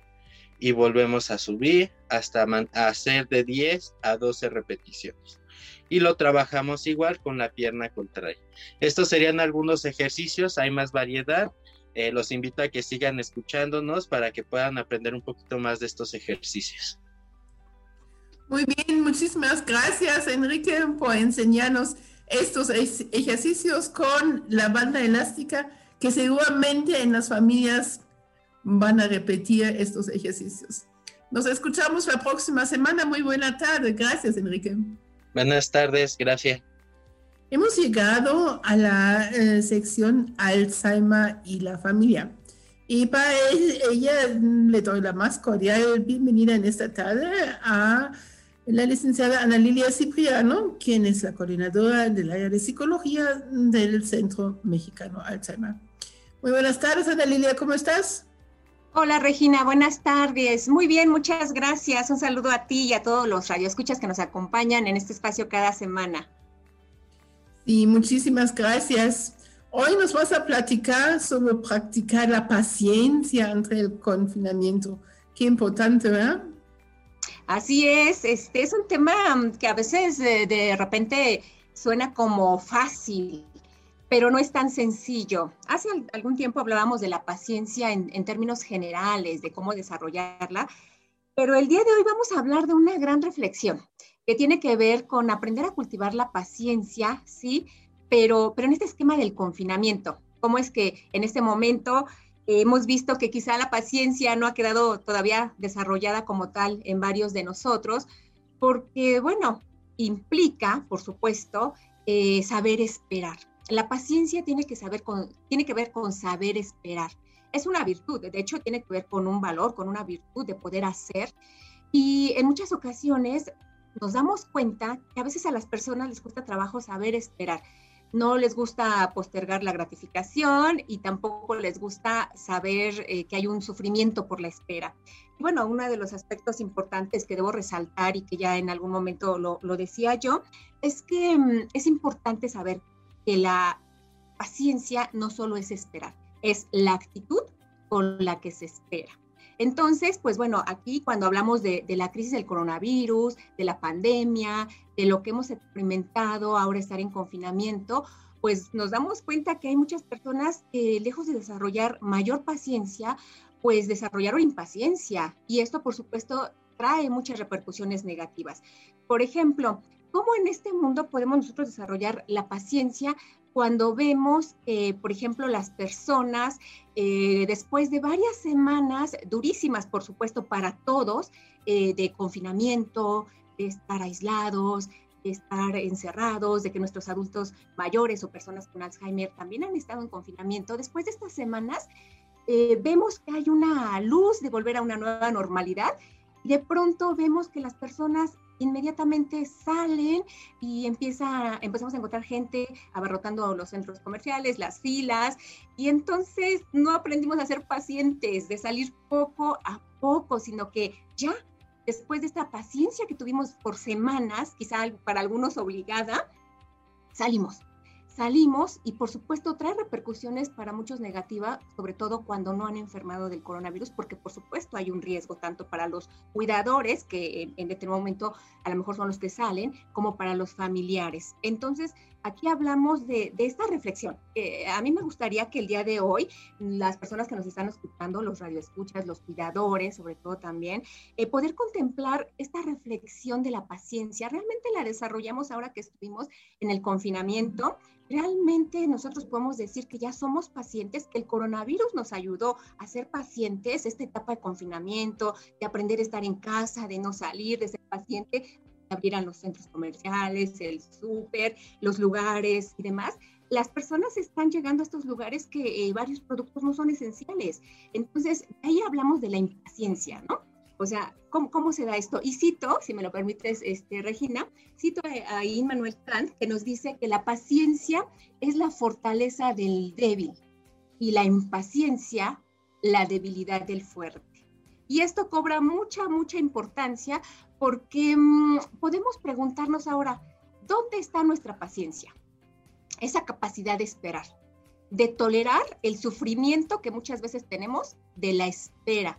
y volvemos a subir hasta hacer de 10 a 12 repeticiones. Y lo trabajamos igual con la pierna contraria. Estos serían algunos ejercicios, hay más variedad eh, los invito a que sigan escuchándonos para que puedan aprender un poquito más de estos ejercicios. Muy bien, muchísimas gracias Enrique por enseñarnos estos ejercicios con la banda elástica que seguramente en las familias van a repetir estos ejercicios. Nos escuchamos la próxima semana. Muy buena tarde. Gracias, Enrique. Buenas tardes. Gracias. Hemos llegado a la eh, sección Alzheimer y la familia. Y para ella le doy la más cordial bienvenida en esta tarde a la licenciada Ana Lilia Cipriano, quien es la coordinadora del área de psicología del Centro Mexicano Alzheimer. Muy buenas tardes, Ana Lilia, ¿cómo estás? Hola Regina, buenas tardes. Muy bien, muchas gracias. Un saludo a ti y a todos los radioescuchas que nos acompañan en este espacio cada semana. Y muchísimas gracias. Hoy nos vas a platicar sobre practicar la paciencia entre el confinamiento. Qué importante, ¿verdad? Así es, este es un tema que a veces de, repente suena como fácil, pero no es tan sencillo. Hace algún tiempo hablábamos de la paciencia en, en, términos generales, de cómo desarrollarla, pero el día de hoy vamos a hablar de una gran reflexión que tiene que ver con aprender a cultivar la paciencia, ¿sí? Pero, pero en este esquema del confinamiento, ¿cómo es que en este momento hemos visto que quizá la paciencia no ha quedado todavía desarrollada como tal en varios de nosotros? Porque, bueno, implica, por supuesto, eh, saber esperar. La paciencia tiene que, saber con, tiene que ver con saber esperar. Es una virtud, de hecho tiene que ver con un valor, con una virtud de poder hacer. Y en muchas ocasiones nos damos cuenta que a veces a las personas les cuesta trabajo saber esperar. No les gusta postergar la gratificación y tampoco les gusta saber eh, que hay un sufrimiento por la espera. Y bueno, uno de los aspectos importantes que debo resaltar y que ya en algún momento lo, decía yo, es que mm, es importante saber que la paciencia no solo es esperar, es la actitud con la que se espera. Entonces, pues bueno, aquí cuando hablamos de, la crisis del coronavirus, de la pandemia, de lo que hemos experimentado ahora estar en confinamiento, pues nos damos cuenta que hay muchas personas que lejos de desarrollar mayor paciencia, pues desarrollaron impaciencia y esto por supuesto trae muchas repercusiones negativas. Por ejemplo, ¿cómo en este mundo podemos nosotros desarrollar la paciencia cuando vemos, por ejemplo, las personas, eh, después de varias semanas durísimas, por supuesto, para todos, eh, de confinamiento, de estar aislados, estar encerrados, de que nuestros adultos mayores o personas con Alzheimer también han estado en confinamiento, después de estas semanas eh, vemos que hay una luz de volver a una nueva normalidad. Y de pronto vemos que las personas inmediatamente salen y empieza, empezamos a encontrar gente abarrotando los centros comerciales, las filas, y entonces no aprendimos a ser pacientes, de salir poco a poco, sino que ya después de esta paciencia que tuvimos por semanas, quizá para algunos obligada, salimos salimos y por supuesto trae repercusiones para muchos negativas, sobre todo cuando no han enfermado del coronavirus, porque por supuesto hay un riesgo tanto para los cuidadores, que en, determinado momento a lo mejor son los que salen, como para los familiares. Entonces, aquí hablamos de, esta reflexión. A mí me gustaría que el día de hoy las personas que nos están escuchando, los radioescuchas, los cuidadores, sobre todo también, eh, poder contemplar esta reflexión de la paciencia. Realmente la desarrollamos ahora que estuvimos en el confinamiento. Realmente nosotros podemos decir que ya somos pacientes, que el coronavirus nos ayudó a ser pacientes, esta etapa de confinamiento, de aprender a estar en casa, de no salir, de ser paciente, abrieran los centros comerciales, el súper, los lugares y demás, las personas están llegando a estos lugares que eh, varios productos no son esenciales. Entonces, ahí hablamos de la impaciencia, ¿no? O sea, ¿cómo, ¿cómo, se da esto? Y cito, si me lo permites, este, Regina, cito a, a Kant, que nos dice que la paciencia es la fortaleza del débil y la impaciencia la debilidad del fuerte. Y esto cobra mucha, mucha importancia porque mm, podemos preguntarnos ahora, ¿dónde está nuestra paciencia? Esa capacidad de esperar, de tolerar el sufrimiento que muchas veces tenemos de la espera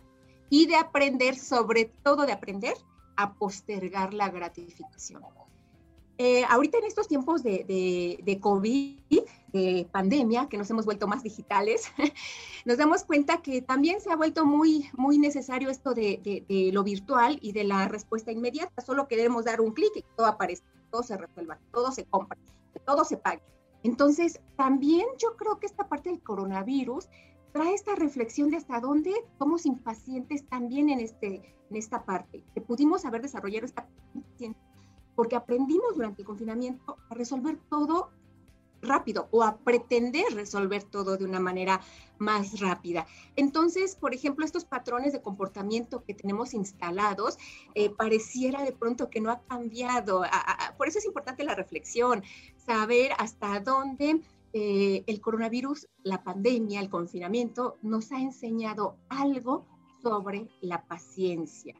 y de aprender, sobre todo de aprender a postergar la gratificación. Eh, ahorita en estos tiempos de, de, de, COVID, de pandemia, que nos hemos vuelto más digitales, nos damos cuenta que también se ha vuelto muy, muy necesario esto de, de, lo virtual y de la respuesta inmediata. Solo queremos dar un clic y todo aparece, todo se resuelva, todo se compra, todo se pague. Entonces, también yo creo que esta parte del coronavirus trae esta reflexión de hasta dónde somos impacientes también en, este, en esta parte, que pudimos haber desarrollado esta porque aprendimos durante el confinamiento a resolver todo rápido o a pretender resolver todo de una manera más rápida. Entonces, por ejemplo, estos patrones de comportamiento que tenemos instalados, eh, pareciera de pronto que no ha cambiado. por eso es importante la reflexión, saber hasta dónde eh, el coronavirus, la pandemia, el confinamiento nos ha enseñado algo sobre la paciencia.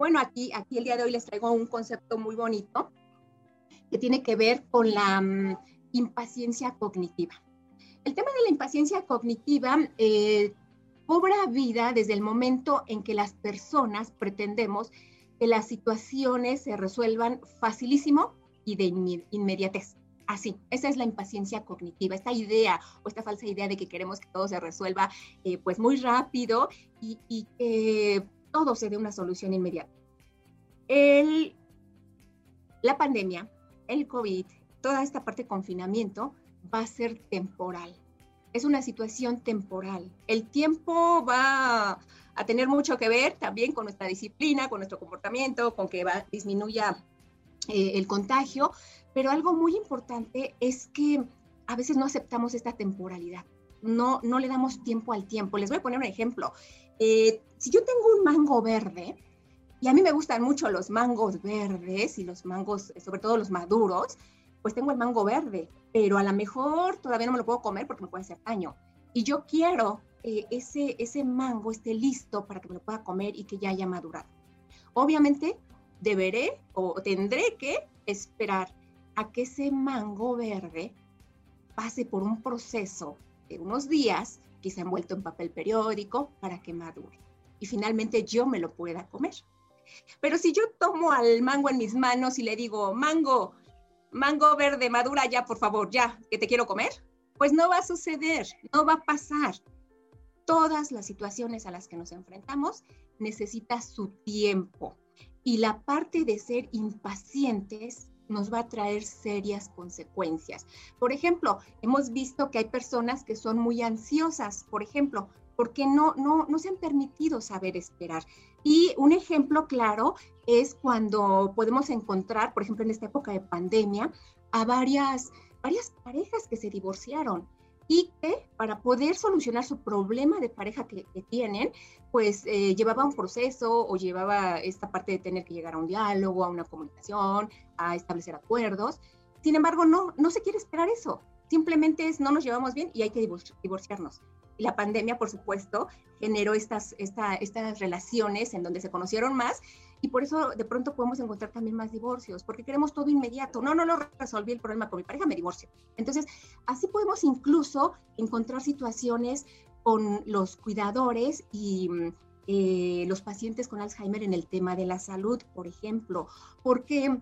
Bueno, aquí, aquí el día de hoy les traigo un concepto muy bonito que tiene que ver con la mm, impaciencia cognitiva. El tema de la impaciencia cognitiva eh, cobra vida desde el momento en que las personas pretendemos que las situaciones se resuelvan facilísimo y de inmediatez. Así, esa es la impaciencia cognitiva, esta idea o esta falsa idea de que queremos que todo se resuelva eh, pues muy rápido y, y que todo se dé una solución inmediata. El, la pandemia, el COVID, toda esta parte de confinamiento va a ser temporal. Es una situación temporal. El tiempo va a tener mucho que ver también con nuestra disciplina, con nuestro comportamiento, con que va, disminuya eh, el contagio, pero algo muy importante es que a veces no aceptamos esta temporalidad. No, no le damos tiempo al tiempo. Les voy a poner un ejemplo. Eh, si yo tengo un mango verde, y a mí me gustan mucho los mangos verdes y los mangos, sobre todo los maduros, pues tengo el mango verde, pero a lo mejor todavía no me lo puedo comer porque me puede hacer daño. Y yo quiero eh, ese, ese mango esté listo para que me lo pueda comer y que ya haya madurado. Obviamente deberé o tendré que esperar a que ese mango verde pase por un proceso de unos días quizá envuelto en papel periódico, para que madure. Y finalmente yo me lo pueda comer. Pero si yo tomo al mango en mis manos y le digo, mango, mango verde, madura ya, por favor, ya, que te quiero comer, pues no va a suceder, no va a pasar. Todas las situaciones a las que nos enfrentamos necesita su tiempo. Y la parte de ser impacientes nos va a traer serias consecuencias. Por ejemplo, hemos visto que hay personas que son muy ansiosas, por ejemplo, porque no, no, no se han permitido saber esperar. Y un ejemplo claro es cuando podemos encontrar, por ejemplo, en esta época de pandemia, a varias, varias parejas que se divorciaron y que para poder solucionar su problema de pareja que, tienen, pues eh, llevaba un proceso o llevaba esta parte de tener que llegar a un diálogo, a una comunicación, a establecer acuerdos. Sin embargo, no, no se quiere esperar eso. Simplemente es no nos llevamos bien y hay que divorciarnos. Y la pandemia, por supuesto, generó estas, estas relaciones en donde se conocieron más y por eso de pronto podemos encontrar también más divorcios, porque queremos todo inmediato. No, no lo resolví el problema con mi pareja, me divorcio. Entonces, así podemos incluso encontrar situaciones con los cuidadores y eh, los pacientes con Alzheimer en el tema de la salud, por ejemplo, porque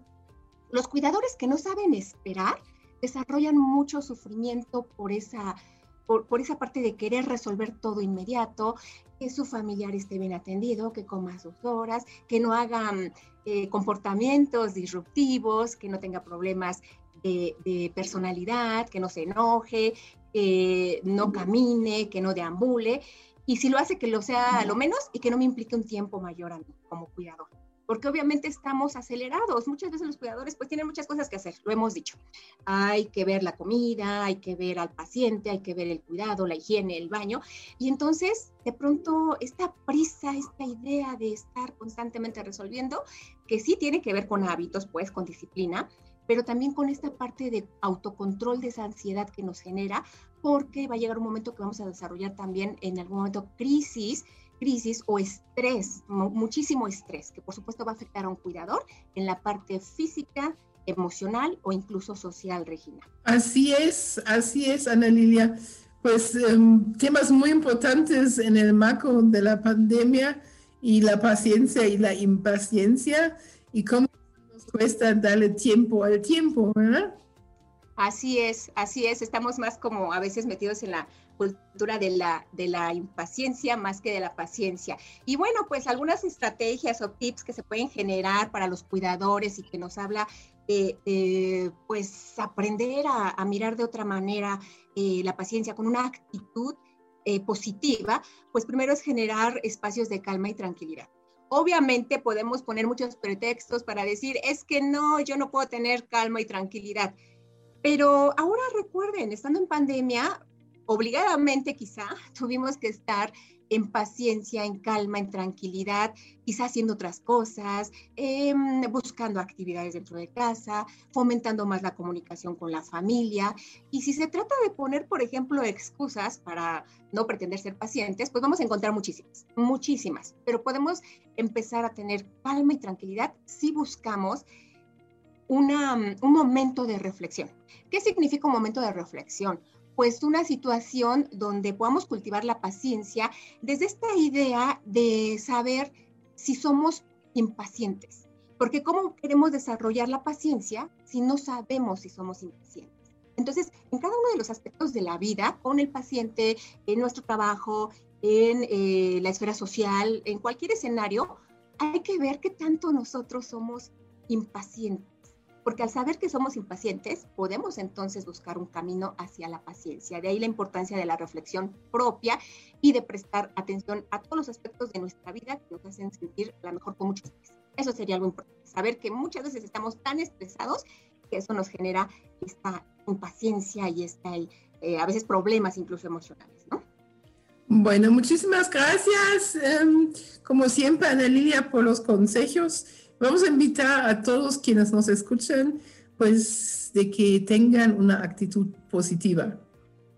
los cuidadores que no saben esperar desarrollan mucho sufrimiento por esa por, esa parte de querer resolver todo inmediato, que su familiar esté bien atendido, que coma sus horas, que no haga eh, comportamientos disruptivos, que no tenga problemas de, personalidad, que no se enoje, que no camine, que no deambule. Y si lo hace, que lo sea lo menos y que no me implique un tiempo mayor a mí como cuidador porque obviamente estamos acelerados. Muchas veces los cuidadores pues tienen muchas cosas que hacer, lo hemos dicho. Hay que ver la comida, hay que ver al paciente, hay que ver el cuidado, la higiene, el baño. Y entonces, de pronto, esta prisa, esta idea de estar constantemente resolviendo, que sí tiene que ver con hábitos, pues, con disciplina, pero también con esta parte de autocontrol de esa ansiedad que nos genera, porque va a llegar un momento que vamos a desarrollar también en algún momento crisis crisis o estrés, muchísimo estrés, que por supuesto va a afectar a un cuidador en la parte física, emocional o incluso social, Regina. Así es, así es, Ana Lilia. Pues em, temas muy importantes en el marco de la pandemia y la paciencia y la impaciencia y cómo nos cuesta darle tiempo al tiempo, ¿verdad? Así es, así es. Estamos más como a veces metidos en la cultura de la, de la impaciencia más que de la paciencia. Y bueno, pues algunas estrategias o tips que se pueden generar para los cuidadores y que nos habla de, pues aprender a, mirar de otra manera eh, la paciencia con una actitud eh, positiva, pues primero es generar espacios de calma y tranquilidad. Obviamente podemos poner muchos pretextos para decir, es que no, yo no puedo tener calma y tranquilidad. Pero ahora recuerden, estando en pandemia, obligadamente quizá tuvimos que estar en paciencia, en calma, en tranquilidad, quizá haciendo otras cosas, em, buscando actividades dentro de casa, fomentando más la comunicación con la familia. Y si se trata de poner, por ejemplo, excusas para no pretender ser pacientes, pues vamos a encontrar muchísimas, muchísimas. Pero podemos empezar a tener calma y tranquilidad si buscamos una, un momento de reflexión. ¿Qué significa un momento de reflexión? pues una situación donde podamos cultivar la paciencia desde esta idea de saber si somos impacientes. Porque ¿cómo queremos desarrollar la paciencia si no sabemos si somos impacientes? Entonces, en cada uno de los aspectos de la vida, con el paciente, en nuestro trabajo, en eh, la esfera social, en cualquier escenario, hay que ver qué tanto nosotros somos impacientes porque al saber que somos impacientes, podemos entonces buscar un camino hacia la paciencia. De ahí la importancia de la reflexión propia y de prestar atención a todos los aspectos de nuestra vida que nos hacen sentir la mejor con mucho estrés. Eso sería algo importante, saber que muchas veces estamos tan estresados que eso nos genera esta impaciencia y esta, eh, a veces problemas incluso emocionales, ¿no? Bueno, muchísimas gracias, em, como siempre, Ana Lilia, por los consejos Vamos a invitar a todos quienes nos escuchan, pues, de que tengan una actitud positiva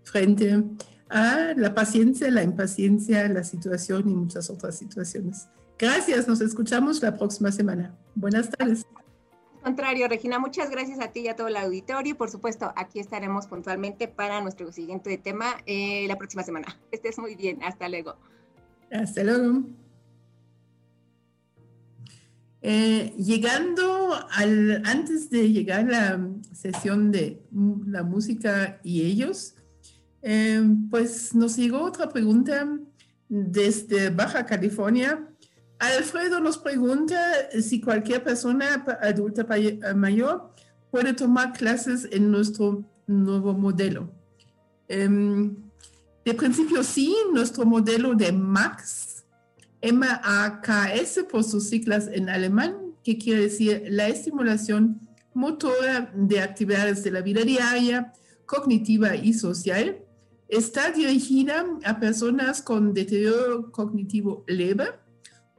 frente a la paciencia, la impaciencia, la situación y muchas otras situaciones. Gracias, nos escuchamos la próxima semana. Buenas tardes. Al contrario, Regina, muchas gracias a ti y a todo el auditorio. Y por supuesto, aquí estaremos puntualmente para nuestro siguiente tema eh, la próxima semana. Estés muy bien. Hasta luego. Hasta luego. Eh, llegando al, antes de llegar a la sesión de la música y ellos, eh, pues nos llegó otra pregunta desde Baja California. Alfredo nos pregunta si cualquier persona adulta mayor puede tomar clases en nuestro nuevo modelo. Em, De principio sí, nuestro modelo de MAX, M-A-K-S por sus siglas en alemán, que quiere decir la estimulación motora de actividades de la vida diaria, cognitiva y social, está dirigida a personas con deterioro cognitivo leve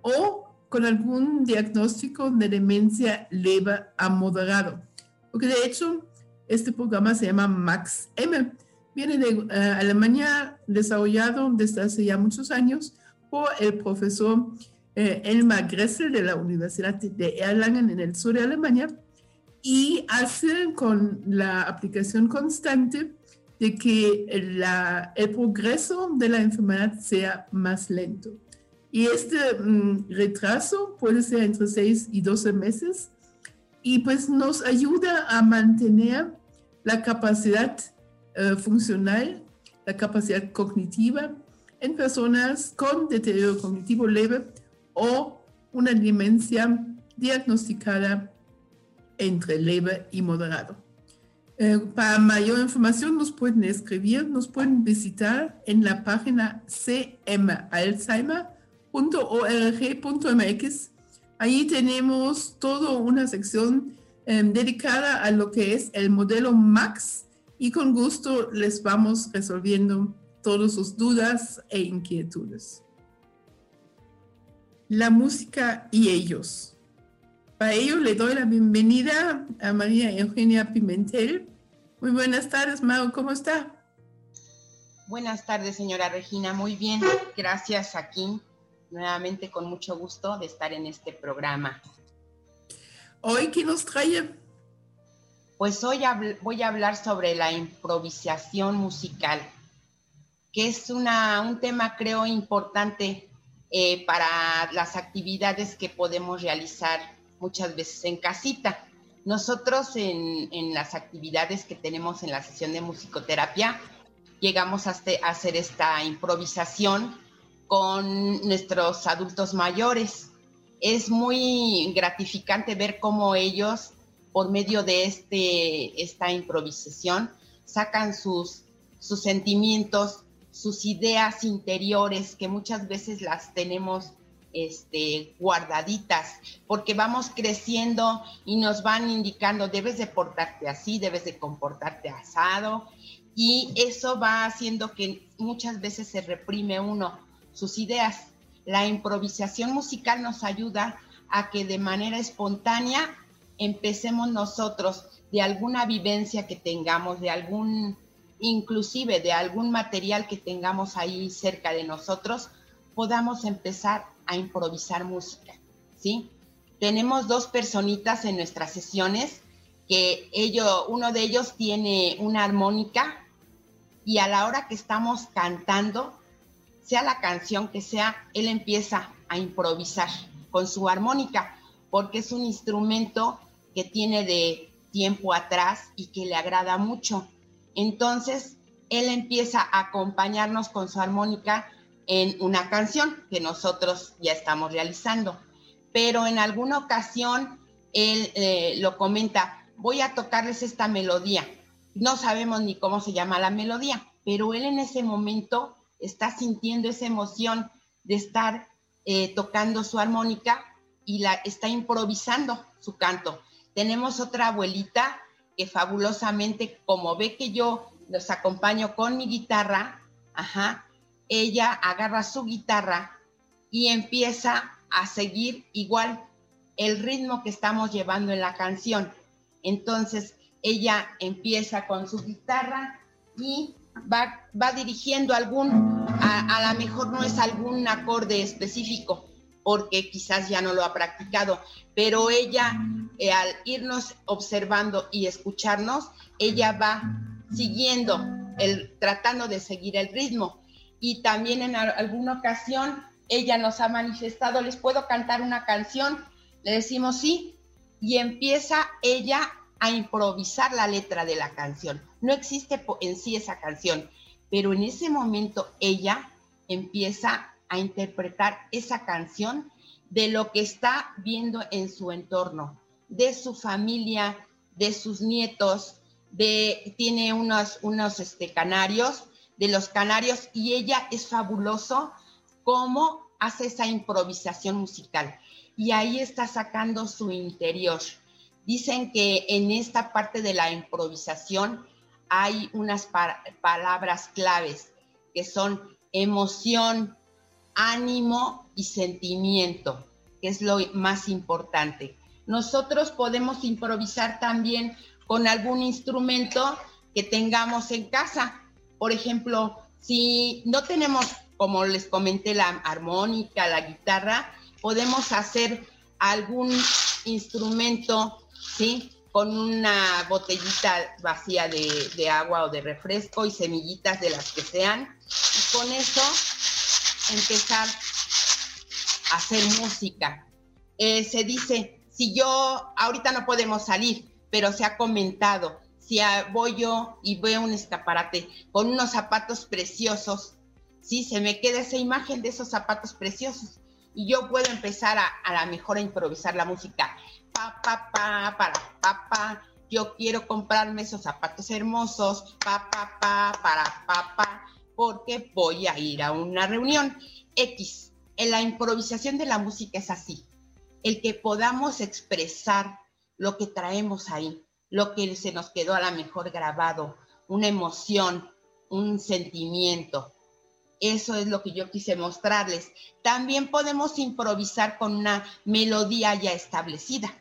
o con algún diagnóstico de demencia leve a moderado. Porque de hecho, este programa se llama MAX-M. Viene de eh, Alemania, desarrollado desde hace ya muchos años por el profesor eh, Elmar Gressel de la Universidad de Erlangen en el sur de Alemania y hace con la aplicación constante de que el progreso de la enfermedad sea más lento. Y este mm, retraso puede ser entre 6 y 12 meses y pues nos ayuda a mantener la capacidad eh, funcional, la capacidad cognitiva en personas con deterioro cognitivo leve o una demencia diagnosticada entre leve y moderado. Eh, para mayor información nos pueden escribir, nos pueden visitar en la página cmalzheimer.org.mx. Ahí tenemos toda una sección em, dedicada a lo que es el modelo MAX y con gusto les vamos resolviendo todas sus dudas e inquietudes. La música y ellos. Para ello le doy la bienvenida a María Eugenia Pimentel. Muy buenas tardes, Mau, ¿cómo está? Buenas tardes, señora Regina. Muy bien, gracias aquí. Nuevamente con mucho gusto de estar en este programa. ¿Hoy qué nos trae? Pues hoy voy a hablar sobre la improvisación musical, que es una, un tema creo importante eh, para las actividades que podemos realizar muchas veces en casita. Nosotros en, las actividades que tenemos en la sesión de musicoterapia, llegamos a, hacer esta improvisación con nuestros adultos mayores. Es muy gratificante ver cómo ellos, por medio de este, esta improvisación, sacan sus, sus sentimientos, sus ideas interiores, que muchas veces las tenemos este, guardaditas, porque vamos creciendo y nos van indicando, debes de portarte así, debes de comportarte asado, y eso va haciendo que muchas veces se reprime uno sus ideas. La improvisación musical nos ayuda a que de manera espontánea empecemos nosotros de alguna vivencia que tengamos, de algún, inclusive de algún material que tengamos ahí cerca de nosotros, podamos empezar a improvisar música, ¿sí? Tenemos dos personitas en nuestras sesiones que ellos, uno de ellos tiene una armónica y a la hora que estamos cantando, sea la canción que sea, él empieza a improvisar con su armónica, porque es un instrumento que tiene de tiempo atrás y que le agrada mucho. Entonces, él empieza a acompañarnos con su armónica en una canción que nosotros ya estamos realizando. Pero en alguna ocasión él eh, lo comenta, voy a tocarles esta melodía. No sabemos ni cómo se llama la melodía, pero él en ese momento está sintiendo esa emoción de estar eh, tocando su armónica y la está improvisando su canto. Tenemos otra abuelita que fabulosamente, como ve que yo los acompaño con mi guitarra, ajá, ella agarra su guitarra y empieza a seguir igual el ritmo que estamos llevando en la canción. Entonces ella empieza con su guitarra y va, va dirigiendo algún, a, lo mejor no es algún acorde específico, porque quizás ya no lo ha practicado, pero ella eh, al irnos observando y escucharnos, ella va siguiendo, el, tratando de seguir el ritmo y también en alguna ocasión ella nos ha manifestado, ¿les puedo cantar una canción? Le decimos sí y empieza ella a improvisar la letra de la canción. No existe en sí esa canción, pero en ese momento ella empieza a interpretar esa canción de lo que está viendo en su entorno, de su familia, de sus nietos, de, tiene unos, unos este, canarios de los Canarios y ella es fabuloso cómo hace esa improvisación musical. Y ahí está sacando su interior. Dicen que en esta parte de la improvisación hay unas palabras claves que son emoción, ánimo y sentimiento, que es lo más importante. Nosotros podemos improvisar también con algún instrumento que tengamos en casa. Por ejemplo, si no tenemos, como les comenté, la armónica, la guitarra, podemos hacer algún instrumento, ¿sí? Con una botellita vacía de, agua o de refresco y semillitas de las que sean. Y con eso empezar a hacer música. Eh, se dice, si yo, ahorita no podemos salir, pero se ha comentado, si voy yo y veo un escaparate con unos zapatos preciosos, sí, se me queda esa imagen de esos zapatos preciosos y yo puedo empezar a, a la mejor a improvisar la música. Pa, pa, pa, para, pa, pa, yo quiero comprarme esos zapatos hermosos, pa, pa, pa, para, pa, pa, porque voy a ir a una reunión. X, en la improvisación de la música es así, el que podamos expresar lo que traemos ahí lo que se nos quedó a la mejor grabado, una emoción, un sentimiento. Eso es lo que yo quise mostrarles. También podemos improvisar con una melodía ya establecida,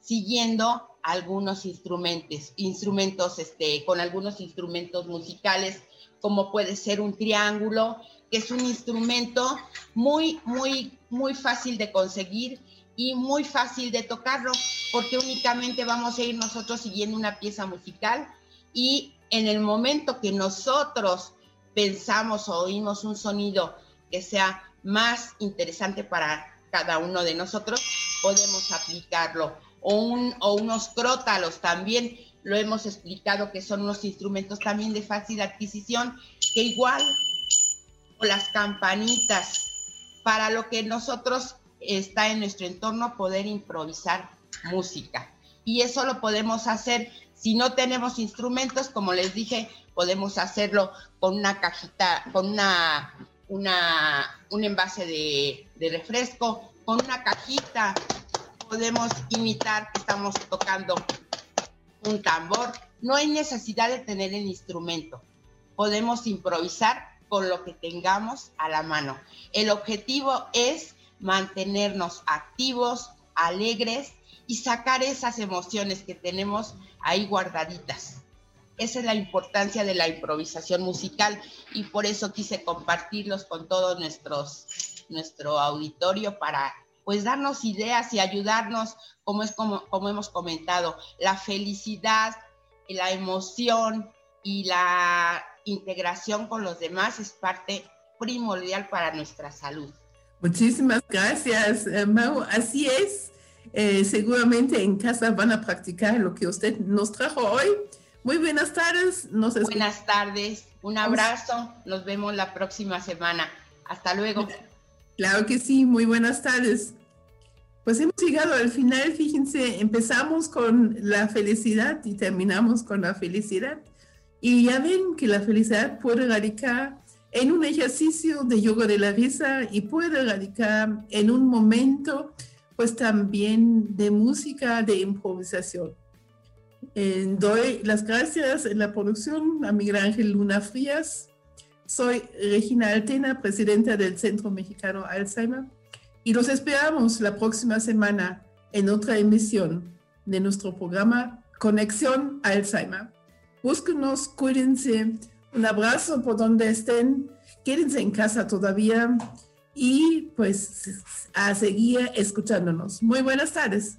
siguiendo algunos instrumentos, instrumentos, este, con algunos instrumentos musicales, como puede ser un triángulo, que es un instrumento muy, muy, muy fácil de conseguir y muy fácil de tocarlo porque únicamente vamos a ir nosotros siguiendo una pieza musical y en el momento que nosotros pensamos o oímos un sonido que sea más interesante para cada uno de nosotros, podemos aplicarlo. O, un, o unos crótalos también, lo hemos explicado que son unos instrumentos también de fácil adquisición, que igual, o las campanitas, para lo que nosotros está en nuestro entorno poder improvisar música. Y eso lo podemos hacer si no tenemos instrumentos, como les dije, podemos hacerlo con una cajita, con una, una un envase de, de refresco, con una cajita, podemos imitar que estamos tocando un tambor. No hay necesidad de tener el instrumento. Podemos improvisar con lo que tengamos a la mano. El objetivo es mantenernos activos, alegres y sacar esas emociones que tenemos ahí guardaditas. Esa es la importancia de la improvisación musical y por eso quise compartirlos con todo nuestros, nuestro auditorio para pues darnos ideas y ayudarnos, como es como, como hemos comentado, la felicidad, la emoción y la integración con los demás es parte primordial para nuestra salud. Muchísimas gracias, eh, Mau. Así es. Eh, seguramente en casa van a practicar lo que usted nos trajo hoy. Muy buenas tardes. buenas tardes. Un abrazo. Nos vemos la próxima semana. Hasta luego. Claro que sí. Muy buenas tardes. Pues hemos llegado al final. Fíjense, empezamos con la felicidad y terminamos con la felicidad. Y ya ven que la felicidad puede radicar en un ejercicio de yoga de la risa y puede radicar en un momento, pues también de música, de improvisación. Eh, doy las gracias en la producción a Miguel Ángel Luna Frías. Soy Regina Altena, presidenta del Centro Mexicano Alzheimer, y los esperamos la próxima semana en otra emisión de nuestro programa Conexión Alzheimer. Búsquenos, cuídense un abrazo por donde estén. Quédense en casa todavía y pues a seguir escuchándonos. Muy buenas tardes.